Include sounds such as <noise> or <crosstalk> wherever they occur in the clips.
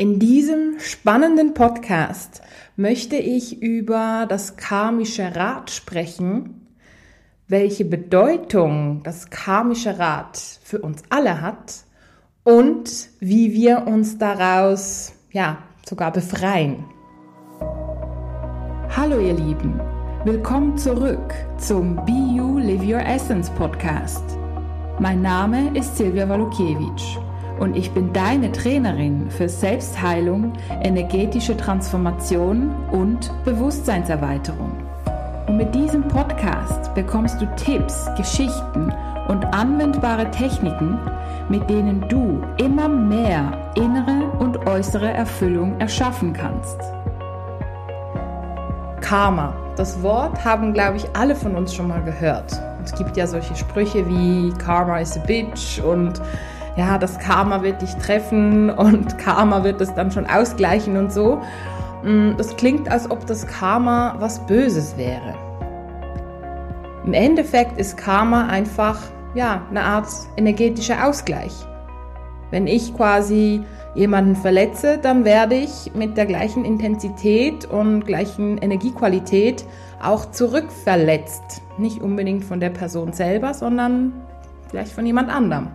In diesem spannenden Podcast möchte ich über das karmische Rad sprechen, welche Bedeutung das karmische Rad für uns alle hat und wie wir uns daraus ja sogar befreien. Hallo ihr Lieben, willkommen zurück zum Be You Live Your Essence Podcast. Mein Name ist Silvia Walukiewicz und ich bin deine Trainerin für Selbstheilung, energetische Transformation und Bewusstseinserweiterung. Und mit diesem Podcast bekommst du Tipps, Geschichten und anwendbare Techniken, mit denen du immer mehr innere und äußere Erfüllung erschaffen kannst. Karma. Das Wort haben, glaube ich, alle von uns schon mal gehört. Es gibt ja solche Sprüche wie Karma is a bitch und ja, das Karma wird dich treffen und <laughs> Karma wird es dann schon ausgleichen und so. Mm, das klingt, als ob das Karma was Böses wäre. Im Endeffekt ist Karma einfach ja, eine Art energetischer Ausgleich. Wenn ich quasi jemanden verletze, dann werde ich mit der gleichen Intensität und gleichen Energiequalität auch zurückverletzt. Nicht unbedingt von der Person selber, sondern vielleicht von jemand anderem.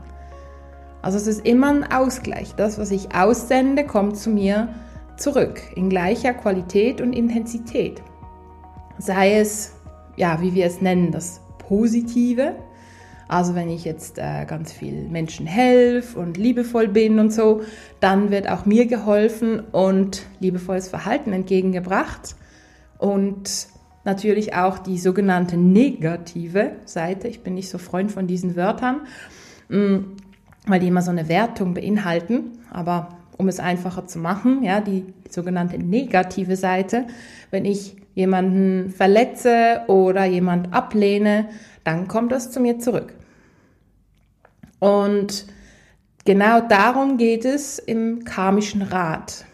Also es ist immer ein Ausgleich. Das, was ich aussende, kommt zu mir zurück in gleicher Qualität und Intensität. Sei es, ja, wie wir es nennen, das Positive. Also wenn ich jetzt äh, ganz viel Menschen helfe und liebevoll bin und so, dann wird auch mir geholfen und liebevolles Verhalten entgegengebracht. Und natürlich auch die sogenannte negative Seite. Ich bin nicht so Freund von diesen Wörtern. Mm, weil die immer so eine Wertung beinhalten. Aber um es einfacher zu machen, ja, die sogenannte negative Seite, wenn ich jemanden verletze oder jemand ablehne, dann kommt das zu mir zurück. Und genau darum geht es im karmischen Rat.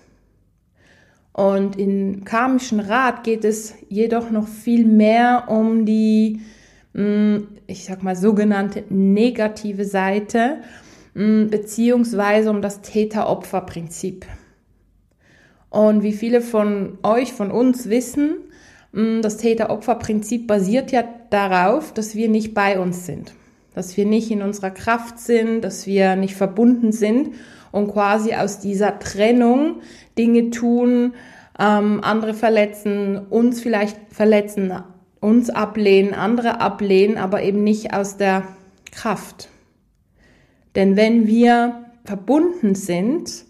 Und im karmischen Rat geht es jedoch noch viel mehr um die, hm, ich sag mal, sogenannte negative Seite Mm, beziehungsweise um das Täter-Opfer-Prinzip. Und wie viele von euch, von uns wissen, mm, das Täter-Opfer-Prinzip basiert ja darauf, dass wir nicht bei uns sind, dass wir nicht in unserer Kraft sind, dass wir nicht verbunden sind und quasi aus dieser Trennung Dinge tun, ähm, andere verletzen, uns vielleicht verletzen, uns ablehnen, andere ablehnen, aber eben nicht aus der Kraft. Denn wenn wir verbunden sind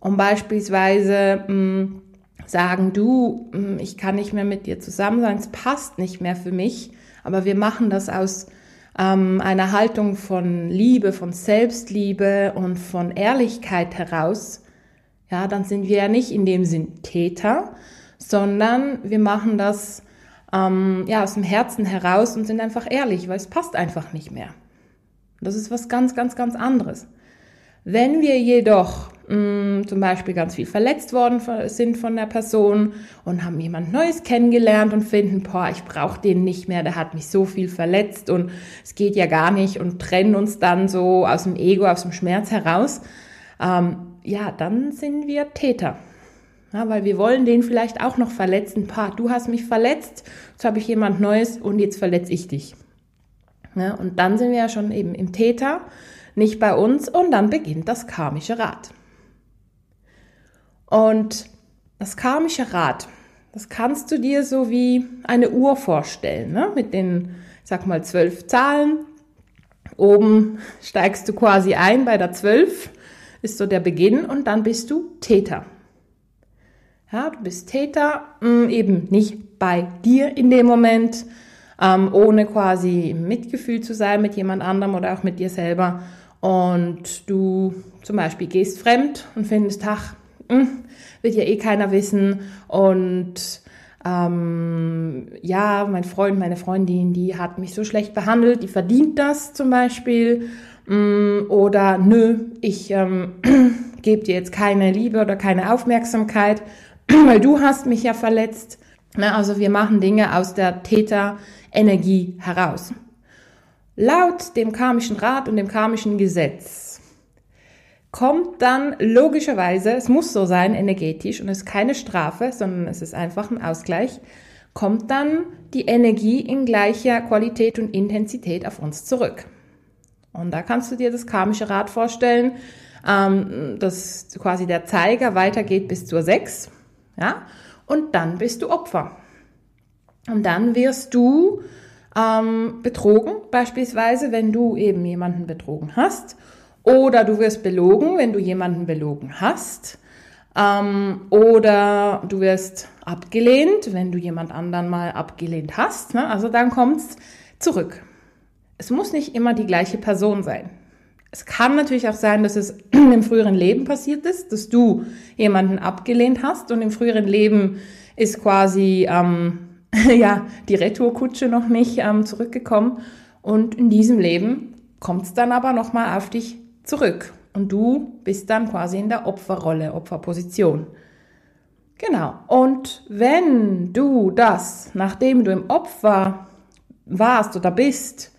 und beispielsweise mh, hm, sagen, du, mh, hm, ich kann nicht mehr mit dir zusammen sein, es passt nicht mehr für mich, aber wir machen das aus ähm, einer Haltung von Liebe, von Selbstliebe und von Ehrlichkeit heraus, ja, dann sind wir ja nicht in dem Sinn Täter, sondern wir machen das ähm, ja aus dem Herzen heraus und sind einfach ehrlich, weil es passt einfach nicht mehr. Das ist was ganz, ganz, ganz anderes. Wenn wir jedoch mh, mm, zum Beispiel ganz viel verletzt worden sind von der Person und haben jemand Neues kennengelernt und finden, boah, ich brauche den nicht mehr, der hat mich so viel verletzt und es geht ja gar nicht und trennen uns dann so aus dem Ego, aus dem Schmerz heraus, ähm, ja, dann sind wir Täter. Ja, weil wir wollen den vielleicht auch noch verletzen. Pa, du hast mich verletzt, jetzt habe ich jemand Neues und jetzt verletze ich dich. Ne? Und dann sind wir ja schon eben im Täter, nicht bei uns und dann beginnt das karmische Rad. Und das karmische Rad, das kannst du dir so wie eine Uhr vorstellen, ne? mit den, ich sag mal, zwölf Zahlen. Oben steigst du quasi ein bei der zwölf, ist so der Beginn und dann bist du Täter. Ja, du bist Täter, mm, eben nicht bei dir in dem Moment, ähm, ohne quasi Mitgefühl zu sein mit jemand anderem oder auch mit dir selber. Und du zum Beispiel gehst fremd und findest, ach, mh, hm, wird ja eh keiner wissen. Und ähm, ja, mein Freund, meine Freundin, die hat mich so schlecht behandelt, die verdient das zum Beispiel. Ähm, oder nö, ich ähm, <clears throat> gebe dir jetzt keine Liebe oder keine Aufmerksamkeit, <clears throat> weil du hast mich ja verletzt. Ne, also wir machen Dinge aus der Täterenergie heraus. Laut dem karmischen Rat und dem karmischen Gesetz kommt dann logischerweise, es muss so sein energetisch und es ist keine Strafe, sondern es ist einfach ein Ausgleich, kommt dann die Energie in gleicher Qualität und Intensität auf uns zurück. Und da kannst du dir das karmische Rad vorstellen, ähm, dass quasi der Zeiger weitergeht bis zur 6, ja, und dann bist du Opfer. Und dann wirst du ähm, betrogen, beispielsweise, wenn du eben jemanden betrogen hast oder du wirst belogen, wenn du jemanden belogen hast. Ähm, oder du wirst abgelehnt, wenn du jemand anderen mal abgelehnt hast. Ne? Also dann kommt's zurück. Es muss nicht immer die gleiche Person sein. Es kann natürlich auch sein, dass es <clears throat> im früheren Leben passiert ist, dass du jemanden abgelehnt hast und im früheren Leben ist quasi ähm, <laughs> ja die Retourkutsche noch nicht ähm, zurückgekommen und in diesem Leben kommt es dann aber nochmal auf dich zurück. Und du bist dann quasi in der Opferrolle, Opferposition. Genau. Und wenn du das, nachdem du im Opfer warst oder bist,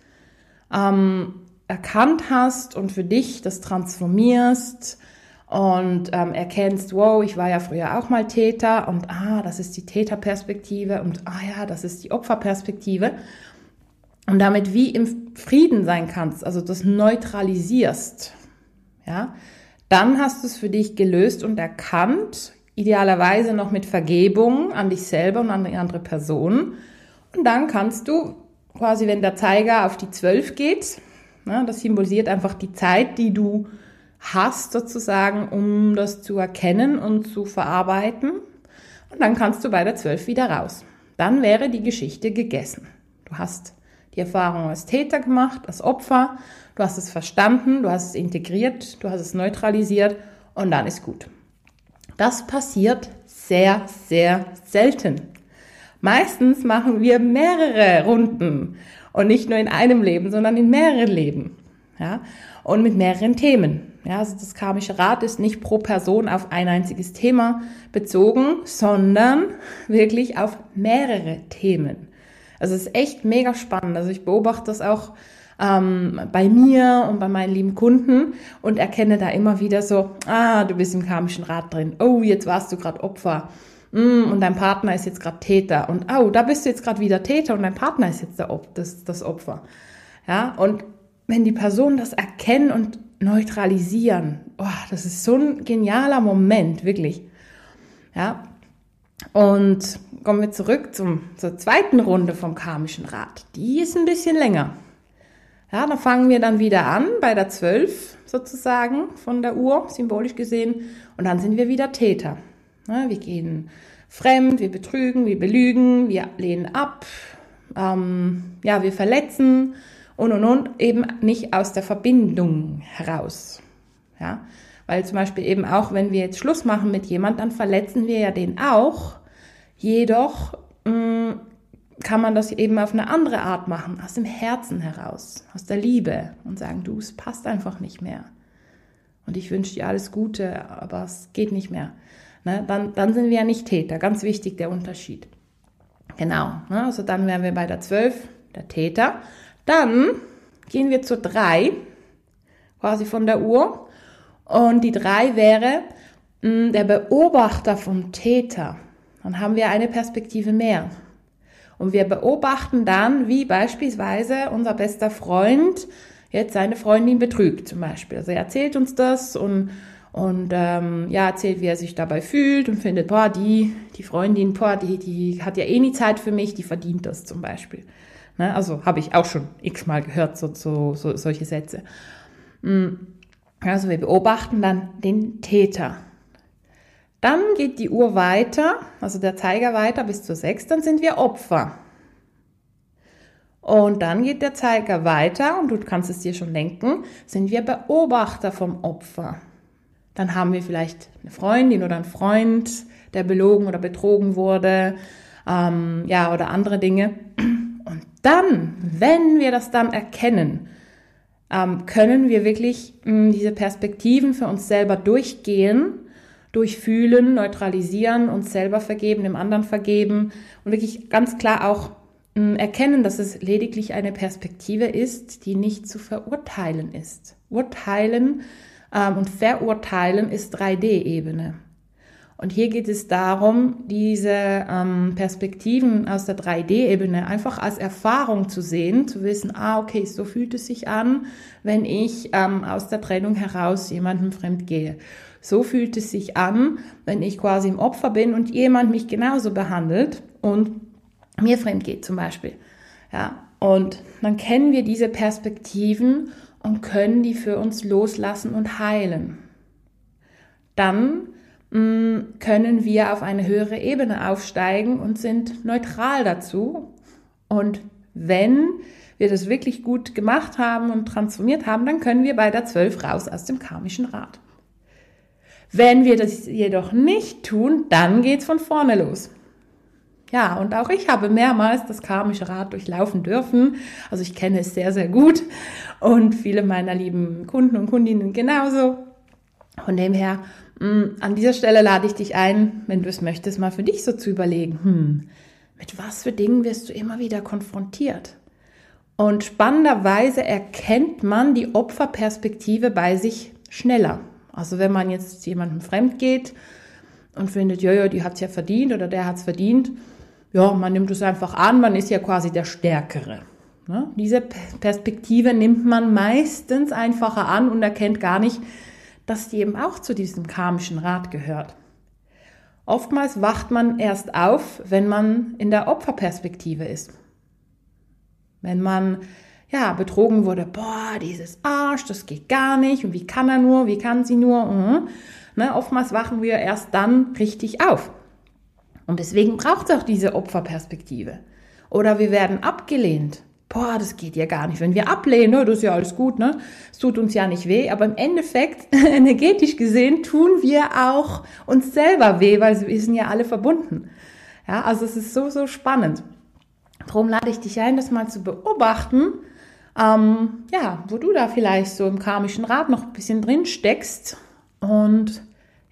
ähm, erkannt hast und für dich das transformierst und ähm, erkennst, wow, ich war ja früher auch mal Täter und ah, das ist die Täterperspektive und ah ja, das ist die Opferperspektive und damit wie im Frieden sein kannst, also das neutralisierst, ja, dann hast du es für dich gelöst und erkannt, idealerweise noch mit Vergebung an dich selber und an die andere Person. Und dann kannst du quasi, wenn der Zeiger auf die 12 geht, das symbolisiert einfach die Zeit, die du hast sozusagen, um das zu erkennen und zu verarbeiten. Und dann kannst du bei der 12 wieder raus. Dann wäre die Geschichte gegessen. Du hast die Erfahrung als Täter gemacht, als Opfer, du hast es verstanden, du hast es integriert, du hast es neutralisiert und dann ist gut. Das passiert sehr, sehr selten. Meistens machen wir mehrere Runden und nicht nur in einem Leben, sondern in mehreren Leben. Ja? Und mit mehreren Themen. Ja, also das karmische Rad ist nicht pro Person auf ein einziges Thema bezogen, sondern wirklich auf mehrere Themen. Also es ist echt mega spannend. Also ich beobachte das auch ähm, bei mir und bei meinen lieben Kunden und erkenne da immer wieder so, ah, du bist im karmischen Rad drin. Oh, jetzt warst du gerade Opfer. Mm, und dein Partner ist jetzt gerade Täter. Und oh, da bist du jetzt gerade wieder Täter und dein Partner ist jetzt Op das, das Opfer. Ja, und wenn die Personen das erkennen und neutralisieren, oh, das ist so ein genialer Moment, wirklich. Ja, und kommen wir zurück zum, zur zweiten Runde vom karmischen Rad. Die ist ein bisschen länger. Ja, da fangen wir dann wieder an bei der 12 sozusagen von der Uhr, symbolisch gesehen. Und dann sind wir wieder Täter. Ja, wir gehen fremd, wir betrügen, wir belügen, wir lehnen ab, ähm, ja, wir verletzen und und und eben nicht aus der Verbindung heraus. Ja, weil zum Beispiel eben auch, wenn wir jetzt Schluss machen mit jemand, dann verletzen wir ja den auch. Jedoch mh, mm, kann man das eben auf eine andere Art machen, aus dem Herzen heraus, aus der Liebe und sagen, du, es passt einfach nicht mehr. Und ich wünsche dir alles Gute, aber es geht nicht mehr. Ne? Dann, dann sind wir ja nicht Täter. Ganz wichtig der Unterschied. Genau. Ne? Also dann wären wir bei der 12, der Täter. Dann gehen wir zur 3, quasi von der Uhr. Und die 3 wäre mh, mm, der Beobachter vom Täter. Dann haben wir eine Perspektive mehr. Und wir beobachten dann, wie beispielsweise unser bester Freund jetzt seine Freundin betrügt zum Beispiel. Also er erzählt uns das und, und ähm, ja, erzählt, wie er sich dabei fühlt und findet, boah, die, die Freundin, boah, die, die hat ja eh nie Zeit für mich, die verdient das zum Beispiel. Ne? Also habe ich auch schon x-mal gehört, so, so, so, solche Sätze. Mm. Also wir beobachten dann den Täter. Dann geht die Uhr weiter, also der Zeiger weiter bis zur 6, dann sind wir Opfer. Und dann geht der Zeiger weiter und du kannst es dir schon denken, sind wir Beobachter vom Opfer. Dann haben wir vielleicht eine Freundin oder einen Freund, der belogen oder betrogen wurde, ähm, ja, oder andere Dinge. Und dann, wenn wir das dann erkennen, ähm, können wir wirklich mh, hm, diese Perspektiven für uns selber durchgehen durchfühlen, neutralisieren, uns selber vergeben, dem anderen vergeben und wirklich ganz klar auch mh, erkennen, dass es lediglich eine Perspektive ist, die nicht zu verurteilen ist. Urteilen und Verurteilen ist 3D-Ebene. Und hier geht es darum, diese ähm, Perspektiven aus der 3D-Ebene einfach als Erfahrung zu sehen, zu wissen, ah, okay, so fühlt es sich an, wenn ich ähm, aus der Trennung heraus jemandem fremd gehe. So fühlt es sich an, wenn ich quasi im Opfer bin und jemand mich genauso behandelt und mir fremd geht zum Beispiel. Ja, und dann kennen wir diese Perspektiven und können die für uns loslassen und heilen. Dann Mm, können wir auf eine höhere Ebene aufsteigen und sind neutral dazu. Und wenn wir das wirklich gut gemacht haben und transformiert haben, dann können wir bei der 12 raus aus dem karmischen Rad. Wenn wir das jedoch nicht tun, dann geht's von vorne los. Ja, und auch ich habe mehrmals das karmische Rad durchlaufen dürfen. Also ich kenne es sehr, sehr gut und viele meiner lieben Kunden und Kundinnen genauso. Von dem her Mm, an dieser Stelle lade ich dich ein, wenn du es möchtest, mal für dich so zu überlegen, hm, mit was für Dingen wirst du immer wieder konfrontiert? Und spannenderweise erkennt man die Opferperspektive bei sich schneller. Also wenn man jetzt jemandem fremd geht und findet, ja, ja, die hat's ja verdient oder der hat's verdient, ja, man nimmt es einfach an, man ist ja quasi der Stärkere. Ne? Diese Perspektive nimmt man meistens einfacher an und erkennt gar nicht, dass die eben auch zu diesem karmischen Rad gehört. Oftmals wacht man erst auf, wenn man in der Opferperspektive ist. Wenn man ja betrogen wurde, boah, dieses Arsch, das geht gar nicht und wie kann er nur, wie kann sie nur, mhm. Ne, oftmals wachen wir erst dann richtig auf. Und deswegen braucht es auch diese Opferperspektive. Oder wir werden abgelehnt boah, das geht ja gar nicht. Wenn wir ablehnen, ne, das ist ja alles gut, ne? Es tut uns ja nicht weh, aber im Endeffekt, <laughs> energetisch gesehen, tun wir auch uns selber weh, weil wir sind ja alle verbunden. Ja, also es ist so, so spannend. Darum lade ich dich ein, das mal zu beobachten, ähm, ja, wo du da vielleicht so im karmischen Rad noch ein bisschen drin steckst und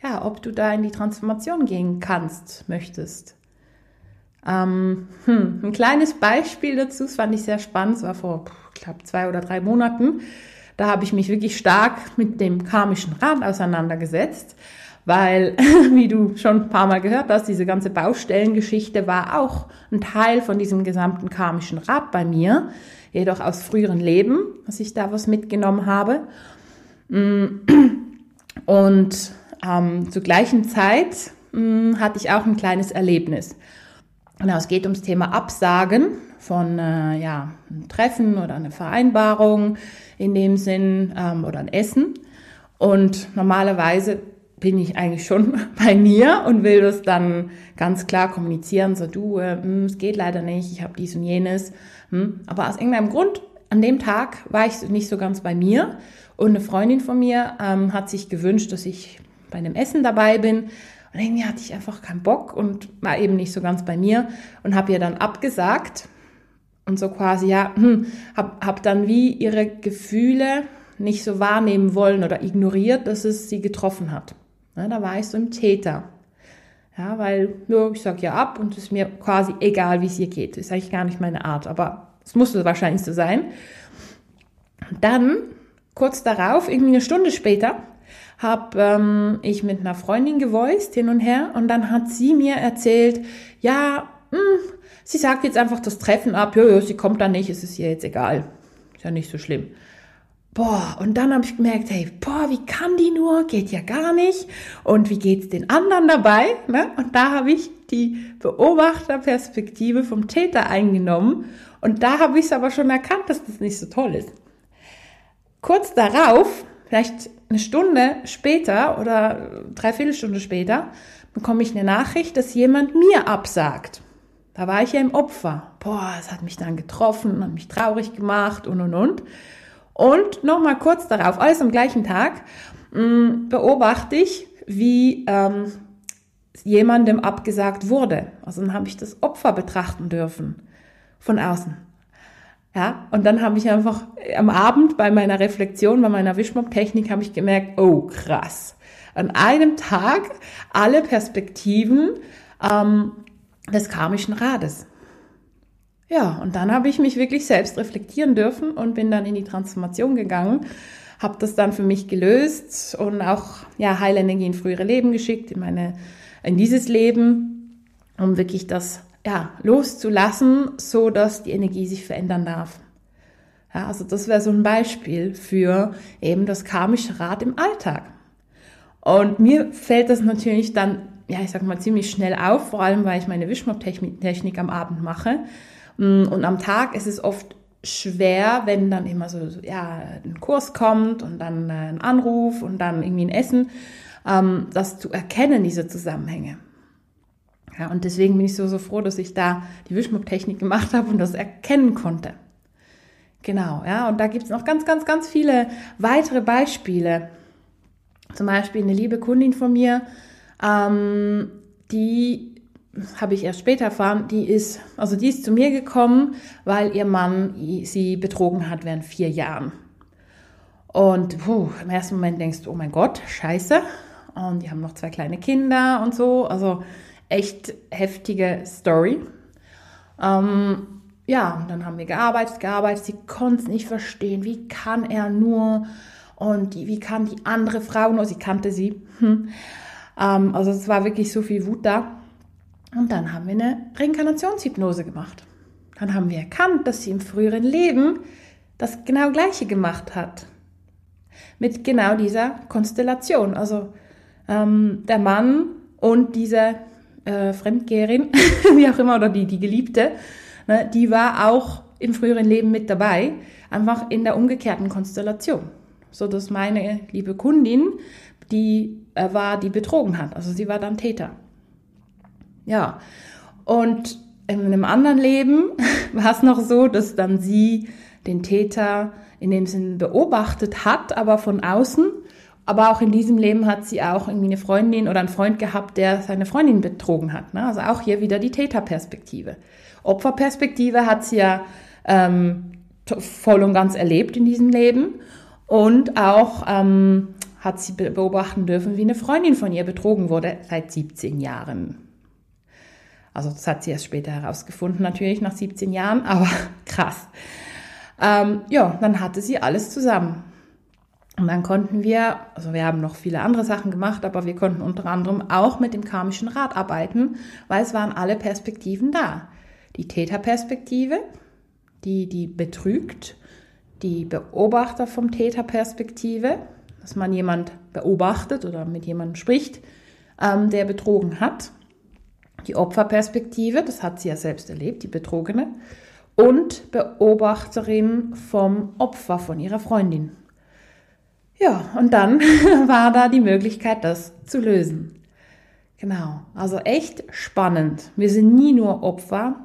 ja, ob du da in die Transformation gehen kannst, möchtest. Ähm, hm, ein kleines Beispiel dazu, das fand ich sehr spannend, es war vor, glaube, zwei oder drei Monaten. Da habe ich mich wirklich stark mit dem karmischen Rad auseinandergesetzt, weil, <laughs> wie du schon ein paar Mal gehört hast, diese ganze Baustellengeschichte war auch ein Teil von diesem gesamten karmischen Rad bei mir, jedoch aus früheren Leben, dass ich da was mitgenommen habe. <clears throat> Und ähm, zur gleichen Zeit mh, mm, hatte ich auch ein kleines Erlebnis. Genau, es geht ums Thema Absagen von äh, ja, einem Treffen oder eine Vereinbarung in dem Sinn ähm, oder ein Essen. Und normalerweise bin ich eigentlich schon <laughs> bei mir und will das dann ganz klar kommunizieren, so du, äh, hm, es geht leider nicht, ich habe dies und jenes. Hm. Aber aus irgendeinem Grund, an dem Tag war ich nicht so ganz bei mir und eine Freundin von mir ähm, hat sich gewünscht, dass ich bei einem Essen dabei bin, und irgendwie hatte ich einfach keinen Bock und war eben nicht so ganz bei mir und habe ihr dann abgesagt und so quasi, ja, hm, hab, hab dann wie ihre Gefühle nicht so wahrnehmen wollen oder ignoriert, dass es sie getroffen hat. Ja, da war ich so im Täter. Ja, weil ja, ich sag ja ab und es ist mir quasi egal, wie es ihr geht. Das ist eigentlich gar nicht meine Art, aber es musste wahrscheinlich so sein. Dann, kurz darauf, irgendwie eine Stunde später, habe ähm, ich mit einer Freundin gevoiced hin und her und dann hat sie mir erzählt, ja, mh, hm, sie sagt jetzt einfach das Treffen ab, ja, ja, sie kommt da nicht, es ist ihr jetzt egal. Ist ja nicht so schlimm. Boah, und dann habe ich gemerkt, hey, boah, wie kann die nur? Geht ja gar nicht. Und wie geht's den anderen dabei? Ne? Und da habe ich die Beobachterperspektive vom Täter eingenommen. Und da habe ich es aber schon erkannt, dass das nicht so toll ist. Kurz darauf Vielleicht eine Stunde später oder dreiviertel Stunde später bekomme ich eine Nachricht, dass jemand mir absagt. Da war ich ja im Opfer. Boah, es hat mich dann getroffen, hat mich traurig gemacht und und und. Und nochmal kurz darauf, alles am gleichen Tag, mm, beobachte ich, wie ähm, jemandem abgesagt wurde. Also dann habe ich das Opfer betrachten dürfen von außen. Ja, und dann habe ich einfach am Abend bei meiner Reflexion, bei meiner Wischmopp-Technik, habe ich gemerkt, oh krass. An einem Tag alle Perspektiven ähm, des karmischen Rades. Ja, und dann habe ich mich wirklich selbst reflektieren dürfen und bin dann in die Transformation gegangen, habe das dann für mich gelöst und auch ja Heilenergie in frühere Leben geschickt, in meine in dieses Leben, um wirklich das ja loszulassen, so dass die Energie sich verändern darf. Ja, also das wäre so ein Beispiel für eben das karmische Rad im Alltag. Und mir fällt das natürlich dann, ja, ich sag mal, ziemlich schnell auf, vor allem weil ich meine Wischmopp-Technik am Abend mache. Mm, und am Tag ist es oft schwer, wenn dann immer so, ja, ein Kurs kommt und dann äh, ein Anruf und dann irgendwie ein Essen, ähm, das zu erkennen, diese Zusammenhänge. Ja, und deswegen bin ich so, so froh, dass ich da die Wischmopp-Technik gemacht habe und das erkennen konnte. Genau, ja, und da gibt's noch ganz, ganz, ganz viele weitere Beispiele. Zum Beispiel eine liebe Kundin von mir, ähm, die habe ich erst später erfahren, die ist, also die ist zu mir gekommen, weil ihr Mann sie betrogen hat während vier Jahren. Und puh, im ersten Moment denkst du, oh mein Gott, scheiße. Und die haben noch zwei kleine Kinder und so. Also echt heftige Story. Ähm, ja, und dann haben wir gearbeitet, gearbeitet. Sie konnte es nicht verstehen. Wie kann er nur? Und die, wie kann die andere Frau nur? Sie kannte sie. Hm. Ähm, also es war wirklich so viel Wut da. Und dann haben wir eine Reinkarnationshypnose gemacht. Dann haben wir erkannt, dass sie im früheren Leben das genau gleiche gemacht hat. Mit genau dieser Konstellation. Also ähm, der Mann und diese äh, Fremdgeherin, <laughs> wie auch immer, oder die, die Geliebte, ne, die war auch im früheren Leben mit dabei, einfach in der umgekehrten Konstellation. So dass meine liebe Kundin, die äh, war, die betrogen hat. Also sie war dann Täter. Ja. Und in einem anderen Leben <laughs> war es noch so, dass dann sie den Täter in dem Sinn beobachtet hat, aber von außen. Aber auch in diesem Leben hat sie auch irgendwie eine Freundin oder einen Freund gehabt, der seine Freundin betrogen hat. Ne? Also auch hier wieder die Täterperspektive. Opferperspektive hat sie ja ähm, voll und ganz erlebt in diesem Leben. Und auch ähm, hat sie beobachten dürfen, wie eine Freundin von ihr betrogen wurde seit 17 Jahren. Also das hat sie erst später herausgefunden, natürlich nach 17 Jahren, aber <laughs> krass. Ähm, ja, dann hatte sie alles zusammen. Und dann konnten wir, also wir haben noch viele andere Sachen gemacht, aber wir konnten unter anderem auch mit dem karmischen Rat arbeiten, weil es waren alle Perspektiven da. Die Täterperspektive, die, die betrügt, die Beobachter vom Täterperspektive, dass man jemand beobachtet oder mit jemandem spricht, ähm, der betrogen hat die Opferperspektive, das hat sie ja selbst erlebt, die Betrogene, und Beobachterin vom Opfer, von ihrer Freundin. Ja, und dann <laughs> war da die Möglichkeit, das zu lösen. Genau, also echt spannend. Wir sind nie nur Opfer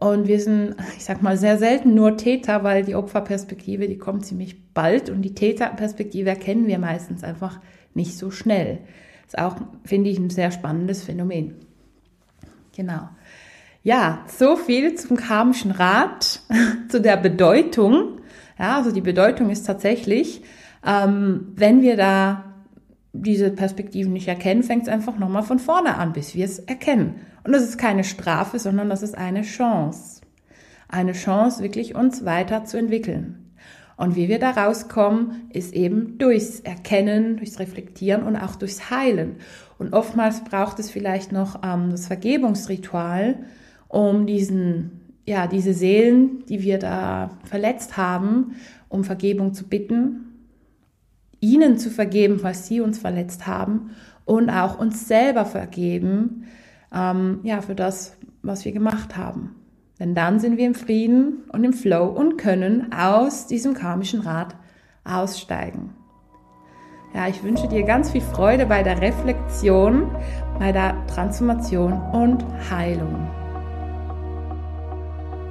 und wir sind, ich sag mal, sehr selten nur Täter, weil die Opferperspektive, die kommt ziemlich bald und die Täterperspektive erkennen wir meistens einfach nicht so schnell. Das ist auch, finde ich, ein sehr spannendes Phänomen. Genau. Ja, so viel zum karmischen Rat, <laughs> zu der Bedeutung. Ja, also die Bedeutung ist tatsächlich, ähm, wenn wir da diese Perspektiven nicht erkennen, fängt es einfach nochmal von vorne an, bis wir es erkennen. Und das ist keine Strafe, sondern das ist eine Chance. Eine Chance, wirklich uns weiterzuentwickeln. Und wie wir da rauskommen, ist eben durchs Erkennen, durchs Reflektieren und auch durchs Heilen. Und oftmals braucht es vielleicht noch ähm, das Vergebungsritual, um diesen, ja, diese Seelen, die wir da verletzt haben, um Vergebung zu bitten, ihnen zu vergeben, was sie uns verletzt haben und auch uns selber vergeben, ähm, ja, für das, was wir gemacht haben. Denn dann sind wir im Frieden und im Flow und können aus diesem karmischen Rad aussteigen. Ja, ich wünsche dir ganz viel Freude bei der Reflexion, bei der Transformation und Heilung.